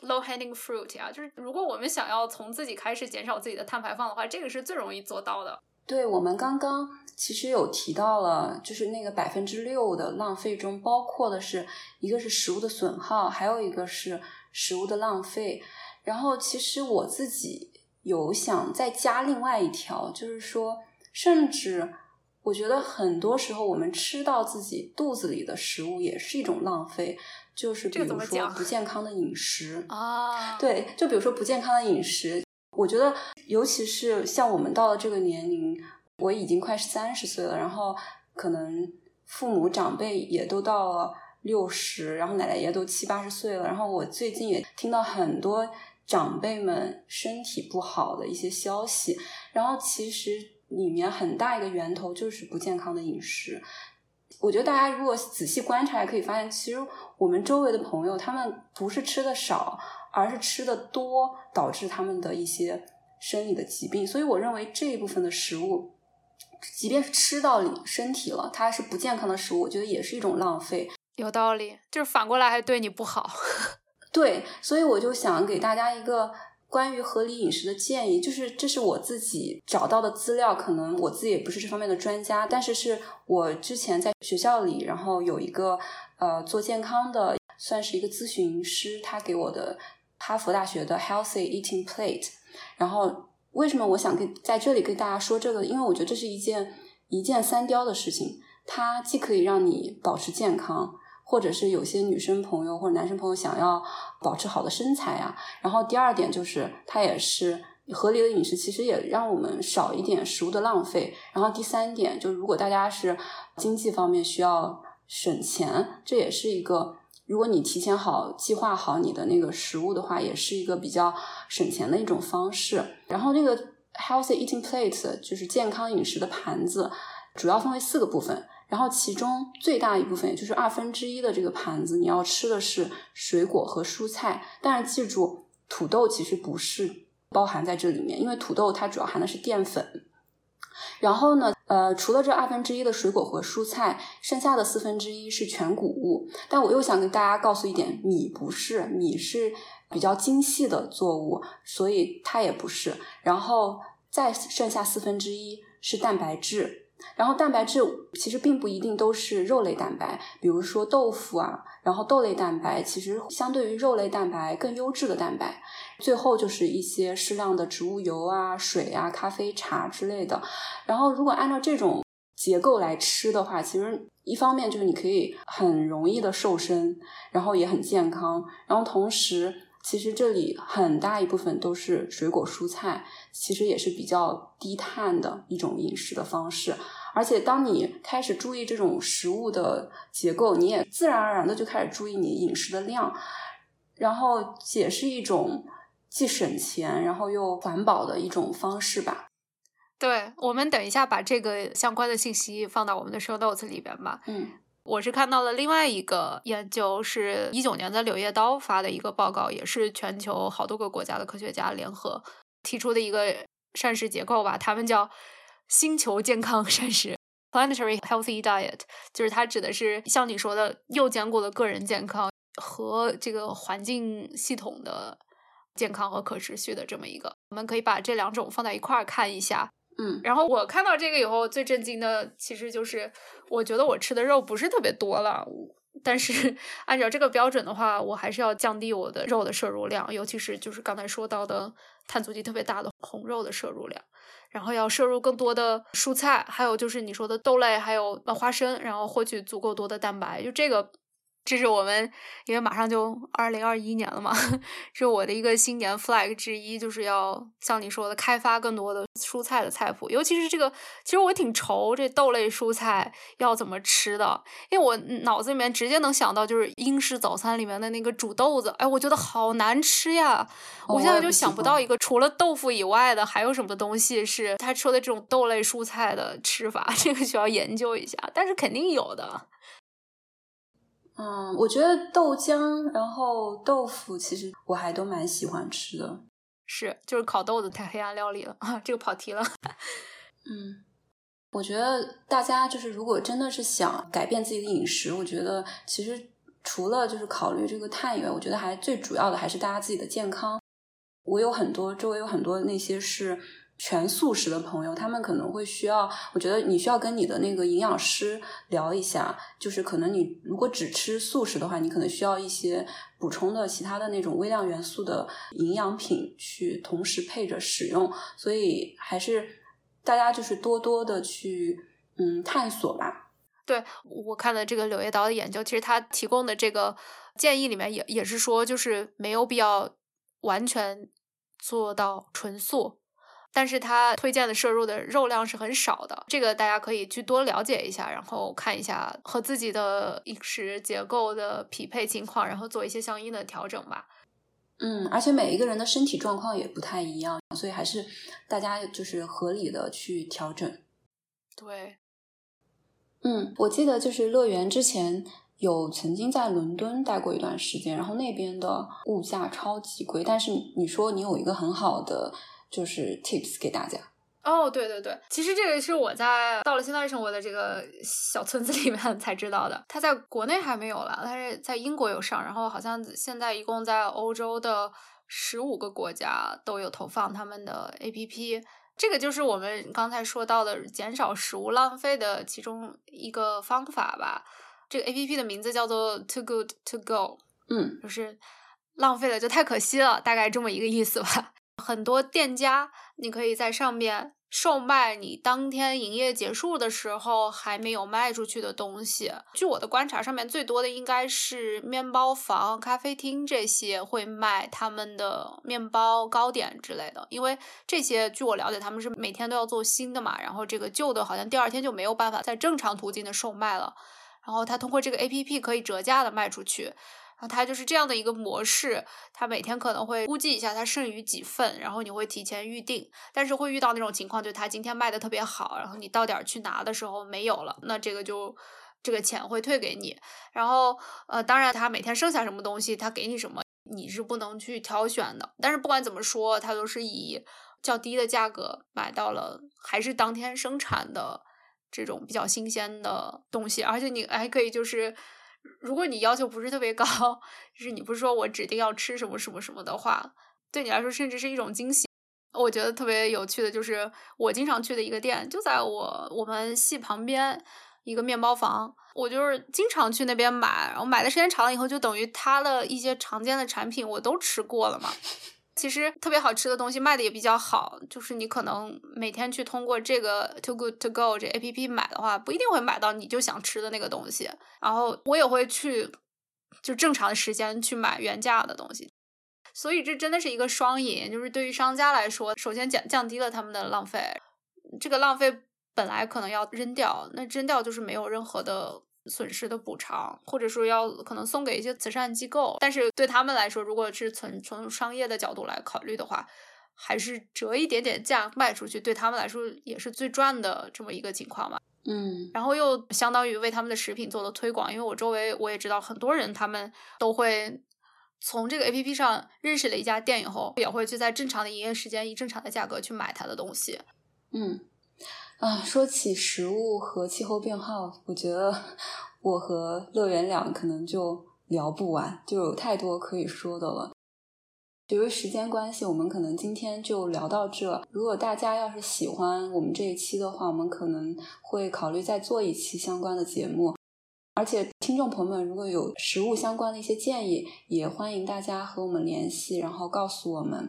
B: low hanging fruit 啊。就是如果我们想要从自己开始减少自己的碳排放的话，这个是最容易做到的。
A: 对我们刚刚其实有提到了，就是那个百分之六的浪费中，包括的是一个是食物的损耗，还有一个是食物的浪费。然后其实我自己有想再加另外一条，就是说，甚至我觉得很多时候我们吃到自己肚子里的食物也是一种浪费，就是比如说不健康的饮食
B: 啊，
A: 对，就比如说不健康的饮食。我觉得，尤其是像我们到了这个年龄，我已经快三十岁了，然后可能父母长辈也都到了六十，然后奶奶爷都七八十岁了，然后我最近也听到很多长辈们身体不好的一些消息，然后其实里面很大一个源头就是不健康的饮食。我觉得大家如果仔细观察，也可以发现，其实我们周围的朋友，他们不是吃的少。而是吃的多导致他们的一些生理的疾病，所以我认为这一部分的食物，即便是吃到你身体了，它是不健康的食物，我觉得也是一种浪费。
B: 有道理，就是反过来还对你不好。(laughs)
A: 对，所以我就想给大家一个关于合理饮食的建议，就是这是我自己找到的资料，可能我自己也不是这方面的专家，但是是我之前在学校里，然后有一个呃做健康的，算是一个咨询师，他给我的。哈佛大学的 Healthy Eating Plate，然后为什么我想跟在这里跟大家说这个？因为我觉得这是一件一箭三雕的事情，它既可以让你保持健康，或者是有些女生朋友或者男生朋友想要保持好的身材啊。然后第二点就是，它也是合理的饮食，其实也让我们少一点食物的浪费。然后第三点就，如果大家是经济方面需要省钱，这也是一个。如果你提前好计划好你的那个食物的话，也是一个比较省钱的一种方式。然后那个 healthy eating plate 就是健康饮食的盘子，主要分为四个部分。然后其中最大一部分，也就是二分之一的这个盘子，你要吃的是水果和蔬菜。但是记住，土豆其实不是包含在这里面，因为土豆它主要含的是淀粉。然后呢，呃，除了这二分之一的水果和蔬菜，剩下的四分之一是全谷物。但我又想跟大家告诉一点，米不是，米是比较精细的作物，所以它也不是。然后再剩下四分之一是蛋白质。然后蛋白质其实并不一定都是肉类蛋白，比如说豆腐啊，然后豆类蛋白其实相对于肉类蛋白更优质的蛋白。最后就是一些适量的植物油啊、水啊、咖啡、茶之类的。然后如果按照这种结构来吃的话，其实一方面就是你可以很容易的瘦身，然后也很健康，然后同时。其实这里很大一部分都是水果蔬菜，其实也是比较低碳的一种饮食的方式。而且当你开始注意这种食物的结构，你也自然而然的就开始注意你饮食的量，然后也是一种既省钱然后又环保的一种方式吧。
B: 对，我们等一下把这个相关的信息放到我们的 show notes 里边吧。
A: 嗯。
B: 我是看到了另外一个研究，是一九年的《柳叶刀》发的一个报告，也是全球好多个国家的科学家联合提出的一个膳食结构吧，他们叫“星球健康膳食 (laughs) ”（Planetary Healthy Diet），就是它指的是像你说的，又兼顾了个人健康和这个环境系统的健康和可持续的这么一个。我们可以把这两种放在一块儿看一下。
A: 嗯，
B: 然后我看到这个以后，最震惊的其实就是，我觉得我吃的肉不是特别多了，但是按照这个标准的话，我还是要降低我的肉的摄入量，尤其是就是刚才说到的碳足迹特别大的红肉的摄入量，然后要摄入更多的蔬菜，还有就是你说的豆类，还有花生，然后获取足够多的蛋白，就这个。这是我们，因为马上就二零二一年了嘛，(laughs) 是我的一个新年 flag 之一，就是要像你说的，开发更多的蔬菜的菜谱，尤其是这个，其实我挺愁这豆类蔬菜要怎么吃的，因为我脑子里面直接能想到就是英式早餐里面的那个煮豆子，哎，我觉得好难吃呀，我现在就想不到一个除了豆腐以外的还有什么东西是他说的这种豆类蔬菜的吃法，(laughs) 这个需要研究一下，但是肯定有的。
A: 嗯，我觉得豆浆，然后豆腐，其实我还都蛮喜欢吃的。
B: 是，就是烤豆子太黑暗料理了啊！这个跑题了。(laughs)
A: 嗯，我觉得大家就是如果真的是想改变自己的饮食，我觉得其实除了就是考虑这个碳以外，我觉得还最主要的还是大家自己的健康。我有很多周围有很多那些是。全素食的朋友，他们可能会需要，我觉得你需要跟你的那个营养师聊一下，就是可能你如果只吃素食的话，你可能需要一些补充的其他的那种微量元素的营养品去同时配着使用，所以还是大家就是多多的去嗯探索吧。
B: 对我看的这个柳叶刀的研究，其实他提供的这个建议里面也也是说，就是没有必要完全做到纯素。但是它推荐的摄入的肉量是很少的，这个大家可以去多了解一下，然后看一下和自己的饮食结构的匹配情况，然后做一些相应的调整吧。
A: 嗯，而且每一个人的身体状况也不太一样，所以还是大家就是合理的去调整。
B: 对，
A: 嗯，我记得就是乐园之前有曾经在伦敦待过一段时间，然后那边的物价超级贵，但是你说你有一个很好的。就是 tips 给大家
B: 哦，对对对，其实这个是我在到了现在生活的这个小村子里面才知道的。它在国内还没有了，但是在英国有上，然后好像现在一共在欧洲的十五个国家都有投放他们的 APP。这个就是我们刚才说到的减少食物浪费的其中一个方法吧。这个 APP 的名字叫做 Too Good to Go，
A: 嗯，
B: 就是浪费了就太可惜了，大概这么一个意思吧。很多店家，你可以在上面售卖你当天营业结束的时候还没有卖出去的东西。据我的观察，上面最多的应该是面包房、咖啡厅这些会卖他们的面包、糕点之类的。因为这些，据我了解，他们是每天都要做新的嘛，然后这个旧的好像第二天就没有办法在正常途径的售卖了。然后他通过这个 A P P 可以折价的卖出去。然后它就是这样的一个模式，它每天可能会估计一下它剩余几份，然后你会提前预定，但是会遇到那种情况，就它今天卖的特别好，然后你到点儿去拿的时候没有了，那这个就这个钱会退给你。然后呃，当然它每天剩下什么东西，它给你什么你是不能去挑选的。但是不管怎么说，它都是以较低的价格买到了，还是当天生产的这种比较新鲜的东西，而且你还可以就是。如果你要求不是特别高，就是你不是说我指定要吃什么什么什么的话，对你来说甚至是一种惊喜。我觉得特别有趣的就是我经常去的一个店，就在我我们系旁边一个面包房，我就是经常去那边买，然后买的时间长了以后，就等于它的一些常见的产品我都吃过了嘛。其实特别好吃的东西卖的也比较好，就是你可能每天去通过这个 Too Good To Go 这 A P P 买的话，不一定会买到你就想吃的那个东西。然后我也会去就正常的时间去买原价的东西，所以这真的是一个双赢。就是对于商家来说，首先降降低了他们的浪费，这个浪费本来可能要扔掉，那扔掉就是没有任何的。损失的补偿，或者说要可能送给一些慈善机构，但是对他们来说，如果是从从商业的角度来考虑的话，还是折一点点价卖出去，对他们来说也是最赚的这么一个情况嘛。
A: 嗯，
B: 然后又相当于为他们的食品做了推广，因为我周围我也知道很多人，他们都会从这个 A P P 上认识了一家店以后，也会去在正常的营业时间以正常的价格去买他的东西。
A: 嗯。啊，说起食物和气候变化，我觉得我和乐园两可能就聊不完，就有太多可以说的了。由于时间关系，我们可能今天就聊到这。如果大家要是喜欢我们这一期的话，我们可能会考虑再做一期相关的节目。而且，听众朋友们如果有食物相关的一些建议，也欢迎大家和我们联系，然后告诉我们。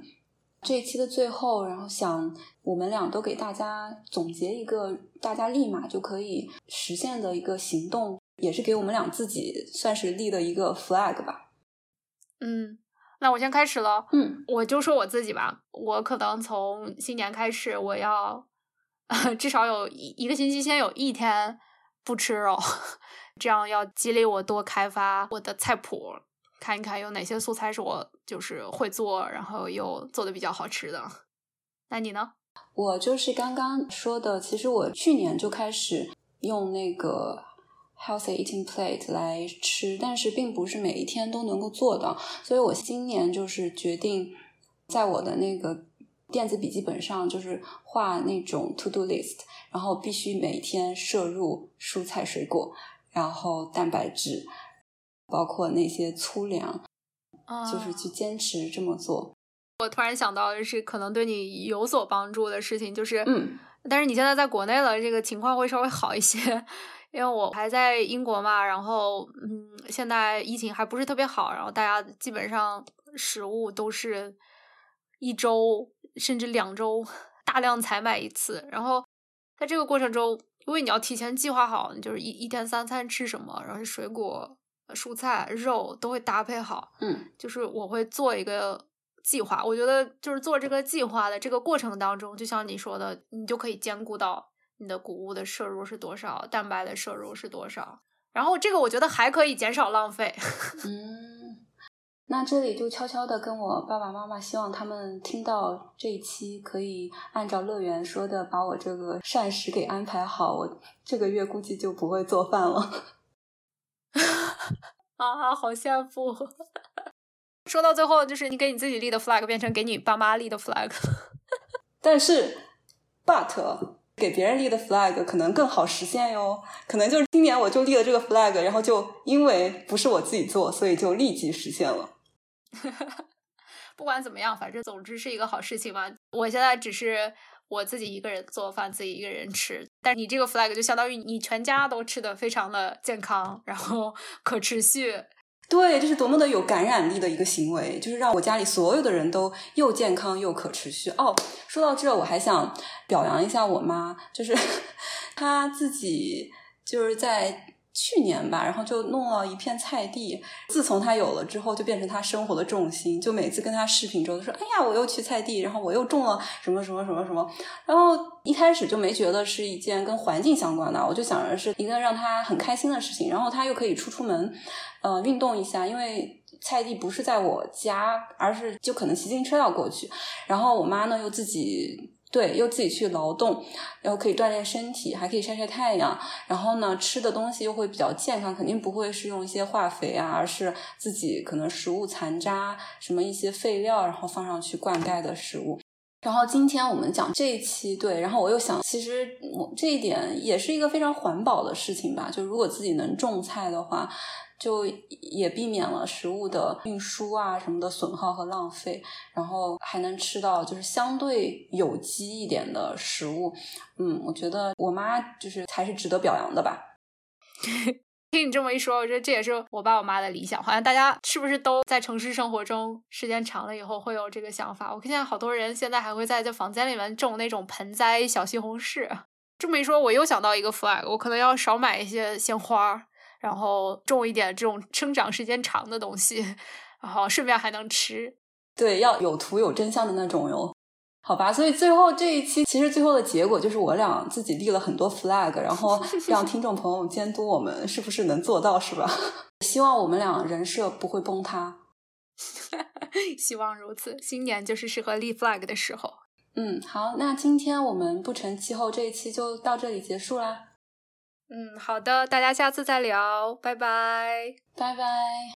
A: 这一期的最后，然后想我们俩都给大家总结一个大家立马就可以实现的一个行动，也是给我们俩自己算是立的一个 flag 吧。
B: 嗯，那我先开始了。
A: 嗯，
B: 我就说我自己吧，我可能从新年开始，我要 (laughs) 至少有一一个星期先有一天不吃肉，(laughs) 这样要激励我多开发我的菜谱。看一看有哪些素材是我就是会做，然后又做的比较好吃的。那你呢？
A: 我就是刚刚说的，其实我去年就开始用那个 healthy eating plate 来吃，但是并不是每一天都能够做到，所以我今年就是决定在我的那个电子笔记本上，就是画那种 to do list，然后必须每天摄入蔬菜水果，然后蛋白质，包括那些粗粮，就是去坚持这么做。
B: 我突然想到的是，可能对你有所帮助的事情，就是
A: 嗯，
B: 但是你现在在国内了，这个情况会稍微好一些。因为我还在英国嘛，然后嗯，现在疫情还不是特别好，然后大家基本上食物都是一周甚至两周大量采买一次，然后在这个过程中，因为你要提前计划好，你就是一一天三餐吃什么，然后水果、蔬菜、肉都会搭配好，
A: 嗯，
B: 就是我会做一个计划。我觉得就是做这个计划的这个过程当中，就像你说的，你就可以兼顾到。你的谷物的摄入是多少？蛋白的摄入是多少？然后这个我觉得还可以减少浪费。(laughs)
A: 嗯，那这里就悄悄的跟我爸爸妈妈，希望他们听到这一期，可以按照乐园说的，把我这个膳食给安排好。我这个月估计就不会做饭了。
B: 啊，好羡慕！(laughs) 说到最后，就是你给你自己立的 flag 变成给你爸妈立的 flag。(laughs)
A: 但是，but。给别人立的 flag 可能更好实现哟，可能就是今年我就立了这个 flag，然后就因为不是我自己做，所以就立即实现了。(laughs)
B: 不管怎么样，反正总之是一个好事情嘛。我现在只是我自己一个人做饭，自己一个人吃，但你这个 flag 就相当于你全家都吃的非常的健康，然后 (laughs) 可持续。
A: 对，这是多么的有感染力的一个行为，就是让我家里所有的人都又健康又可持续。哦，说到这，我还想表扬一下我妈，就是 (laughs) 她自己就是在。去年吧，然后就弄了一片菜地。自从他有了之后，就变成他生活的重心。就每次跟他视频之后，都说：“哎呀，我又去菜地，然后我又种了什么什么什么什么。”然后一开始就没觉得是一件跟环境相关的，我就想着是一个让他很开心的事情。然后他又可以出出门，呃，运动一下，因为菜地不是在我家，而是就可能骑自行车要过去。然后我妈呢，又自己。对，又自己去劳动，然后可以锻炼身体，还可以晒晒太阳。然后呢，吃的东西又会比较健康，肯定不会是用一些化肥啊，而是自己可能食物残渣、什么一些废料，然后放上去灌溉的食物。然后今天我们讲这一期，对，然后我又想，其实我这一点也是一个非常环保的事情吧。就如果自己能种菜的话。就也避免了食物的运输啊什么的损耗和浪费，然后还能吃到就是相对有机一点的食物。嗯，我觉得我妈就是还是值得表扬的吧。(laughs)
B: 听你这么一说，我觉得这也是我爸我妈的理想。好像大家是不是都在城市生活中时间长了以后会有这个想法？我看见好多人现在还会在这房间里面种那种盆栽小西红柿。这么一说，我又想到一个 flag，我可能要少买一些鲜花。然后种一点这种生长时间长的东西，(laughs) 然后顺便还能吃。
A: 对，要有图有真相的那种哟。好吧，所以最后这一期其实最后的结果就是我俩自己立了很多 flag，然后 (laughs) 让听众朋友监督我们是不是能做到，是吧？(laughs) 希望我们俩人设不会崩塌。(laughs)
B: 希望如此。新年就是适合立 flag 的时候。
A: 嗯，好，那今天我们不成气候这一期就到这里结束啦。
B: 嗯，好的，大家下次再聊，拜拜，
A: 拜拜。